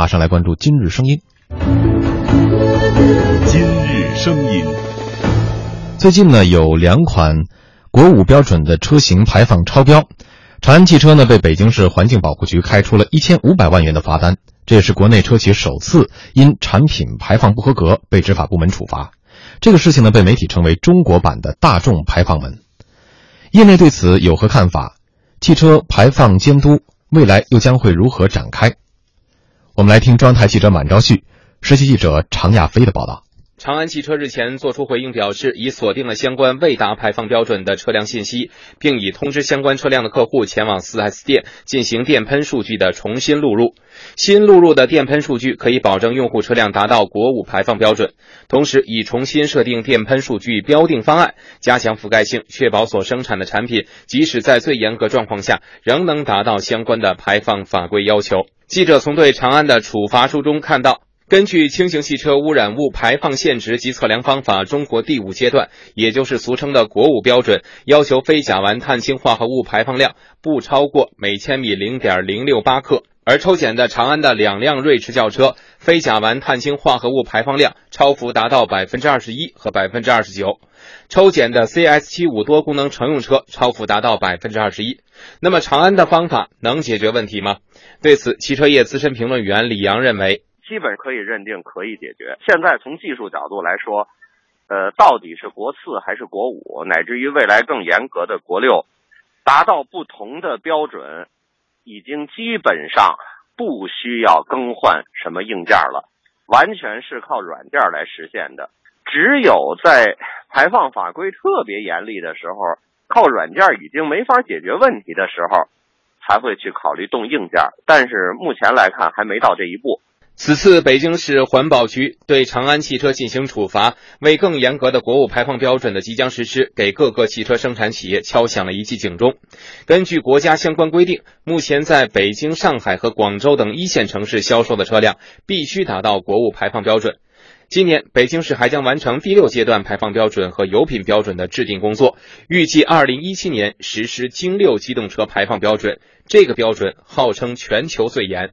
马上来关注今日声音。今日声音，最近呢，有两款国五标准的车型排放超标，长安汽车呢被北京市环境保护局开出了一千五百万元的罚单，这也是国内车企首次因产品排放不合格被执法部门处罚。这个事情呢被媒体称为中国版的大众排放门。业内对此有何看法？汽车排放监督未来又将会如何展开？我们来听中央台记者满昭旭、实习记者常亚飞的报道。长安汽车日前作出回应，表示已锁定了相关未达排放标准的车辆信息，并已通知相关车辆的客户前往 4S 店进行电喷数据的重新录入。新录入的电喷数据可以保证用户车辆达到国五排放标准，同时已重新设定电喷数据标定方案，加强覆盖性，确保所生产的产品即使在最严格状况下，仍能达到相关的排放法规要求。记者从对长安的处罚书中看到。根据轻型汽车污染物排放限值及测量方法中国第五阶段，也就是俗称的国五标准，要求非甲烷碳氢化合物排放量不超过每千米零点零六八克。而抽检的长安的两辆锐驰轿车，非甲烷碳氢化合物排放量超幅达到百分之二十一和百分之二十九。抽检的 CS 七五多功能乘用车超幅达到百分之二十一。那么长安的方法能解决问题吗？对此，汽车业资深评论员李阳认为。基本可以认定可以解决。现在从技术角度来说，呃，到底是国四还是国五，乃至于未来更严格的国六，达到不同的标准，已经基本上不需要更换什么硬件了，完全是靠软件来实现的。只有在排放法规特别严厉的时候，靠软件已经没法解决问题的时候，才会去考虑动硬件。但是目前来看，还没到这一步。此次北京市环保局对长安汽车进行处罚，为更严格的国五排放标准的即将实施，给各个汽车生产企业敲响了一记警钟。根据国家相关规定，目前在北京、上海和广州等一线城市销售的车辆必须达到国五排放标准。今年，北京市还将完成第六阶段排放标准和油品标准的制定工作，预计二零一七年实施京六机动车排放标准。这个标准号称全球最严。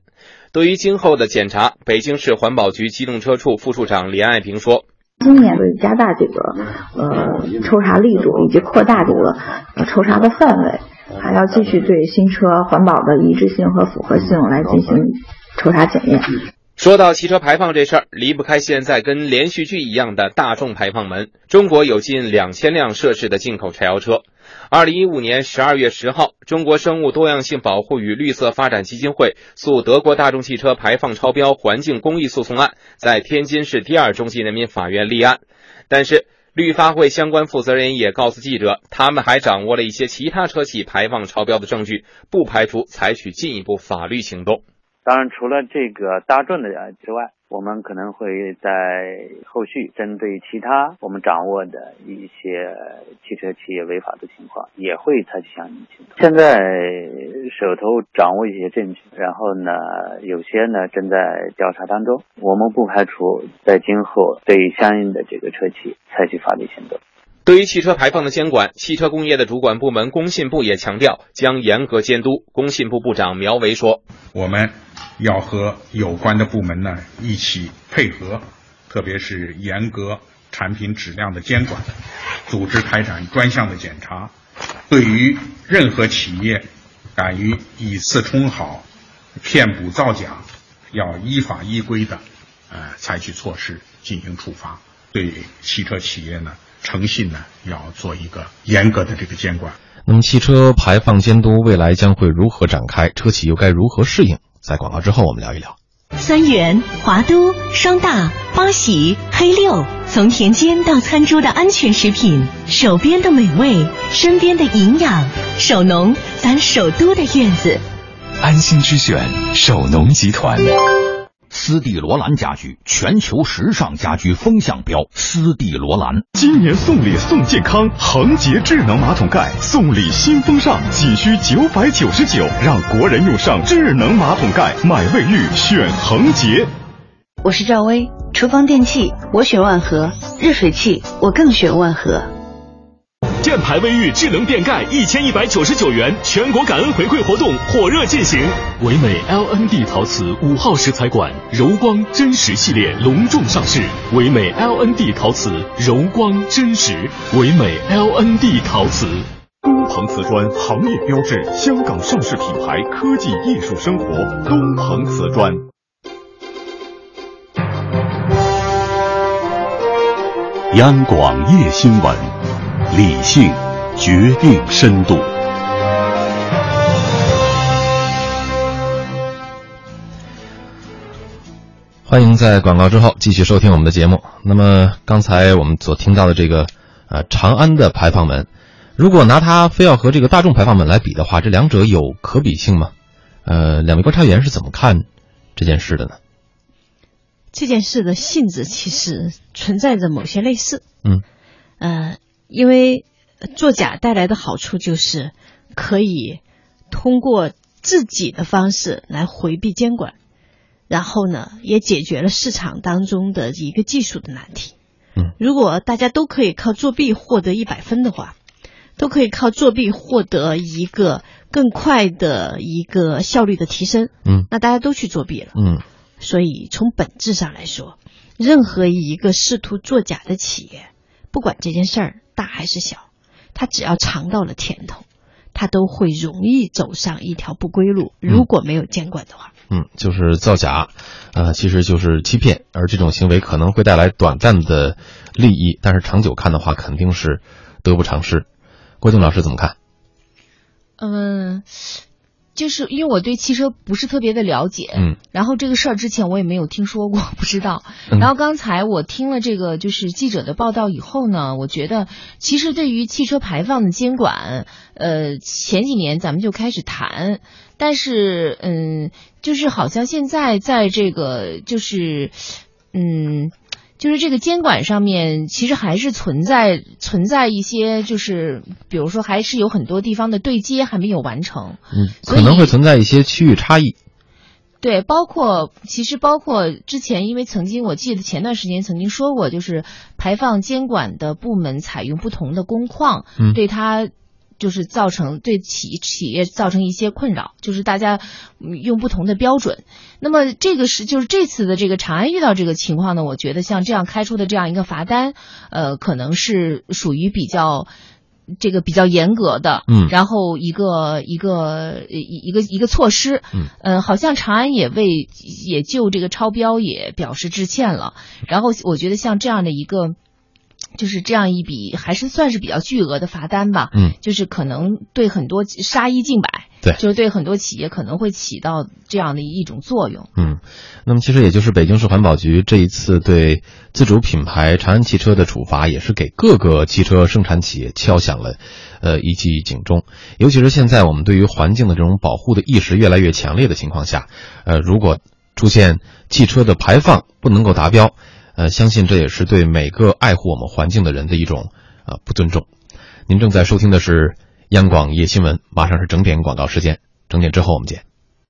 对于今后的检查，北京市环保局机动车处副处长连爱平说：“今年会加大这个呃抽查力度，以及扩大这个呃抽查的范围，还要继续对新车环保的一致性和符合性来进行抽查检验。”说到汽车排放这事儿，离不开现在跟连续剧一样的大众排放门。中国有近两千辆涉事的进口柴油车。二零一五年十二月十号，中国生物多样性保护与绿色发展基金会诉德国大众汽车排放超标环境公益诉讼案，在天津市第二中级人民法院立案。但是，绿发会相关负责人也告诉记者，他们还掌握了一些其他车企排放超标的证据，不排除采取进一步法律行动。当然，除了这个大众的之外，我们可能会在后续针对其他我们掌握的一些汽车企业违法的情况，也会采取相应行动。现在手头掌握一些证据，然后呢，有些呢正在调查当中，我们不排除在今后对相应的这个车企采取法律行动。对于汽车排放的监管，汽车工业的主管部门工信部也强调将严格监督。工信部部长苗圩说：“我们要和有关的部门呢一起配合，特别是严格产品质量的监管，组织开展专项的检查。对于任何企业敢于以次充好、骗补造假，要依法依规的呃采取措施进行处罚。对汽车企业呢。”诚信呢，要做一个严格的这个监管。那么，汽车排放监督未来将会如何展开？车企又该如何适应？在广告之后，我们聊一聊。三元、华都、双大、八喜、黑六，从田间到餐桌的安全食品，手边的美味，身边的营养，守农，咱首都的院子，安心之选，守农集团。斯蒂罗兰家居，全球时尚家居风向标。斯蒂罗兰今年送礼送健康，恒洁智能马桶盖送礼新风尚，仅需九百九十九，让国人用上智能马桶盖，买卫浴选恒洁。我是赵薇，厨房电器我选万和，热水器我更选万和。件牌卫浴智能电盖一千一百九十九元，全国感恩回馈活动火热进行。唯美 LND 陶瓷五号石材馆柔光真实系列隆重上市，唯美 LND 陶瓷柔光真实，唯美 LND 陶瓷。东鹏瓷砖行业标志，香港上市品牌，科技艺术生活。东鹏瓷砖。央广夜新闻，理性决定深度。欢迎在广告之后继续收听我们的节目。那么刚才我们所听到的这个，呃，长安的排放门。如果拿它非要和这个大众排放门来比的话，这两者有可比性吗？呃，两位观察员是怎么看这件事的呢？这件事的性质其实存在着某些类似。嗯，呃，因为作假带来的好处就是可以通过自己的方式来回避监管，然后呢，也解决了市场当中的一个技术的难题。嗯，如果大家都可以靠作弊获得一百分的话。都可以靠作弊获得一个更快的一个效率的提升，嗯，那大家都去作弊了，嗯，所以从本质上来说，任何一个试图作假的企业，不管这件事儿大还是小，他只要尝到了甜头，他都会容易走上一条不归路。如果没有监管的话，嗯，就是造假，呃，其实就是欺骗，而这种行为可能会带来短暂的利益，但是长久看的话，肯定是得不偿失。郭靖老师怎么看？嗯，就是因为我对汽车不是特别的了解，嗯，然后这个事儿之前我也没有听说过，不知道。然后刚才我听了这个就是记者的报道以后呢，我觉得其实对于汽车排放的监管，呃，前几年咱们就开始谈，但是嗯，就是好像现在在这个就是嗯。就是这个监管上面，其实还是存在存在一些，就是比如说，还是有很多地方的对接还没有完成。嗯，可能会存在一些区域差异。对，包括其实包括之前，因为曾经我记得前段时间曾经说过，就是排放监管的部门采用不同的工况，嗯，对它。就是造成对企企业造成一些困扰，就是大家用不同的标准。那么这个是就是这次的这个长安遇到这个情况呢，我觉得像这样开出的这样一个罚单，呃，可能是属于比较这个比较严格的，嗯，然后一个一个一一个一个措施，嗯，呃，好像长安也为也就这个超标也表示致歉了。然后我觉得像这样的一个。就是这样一笔还是算是比较巨额的罚单吧，嗯，就是可能对很多杀一儆百，对，就是对很多企业可能会起到这样的一种作用，嗯，那么其实也就是北京市环保局这一次对自主品牌长安汽车的处罚，也是给各个汽车生产企业敲响了，呃一记警钟，尤其是现在我们对于环境的这种保护的意识越来越强烈的情况下，呃，如果出现汽车的排放不能够达标。呃，相信这也是对每个爱护我们环境的人的一种啊不尊重。您正在收听的是央广夜新闻，马上是整点广告时间，整点之后我们见。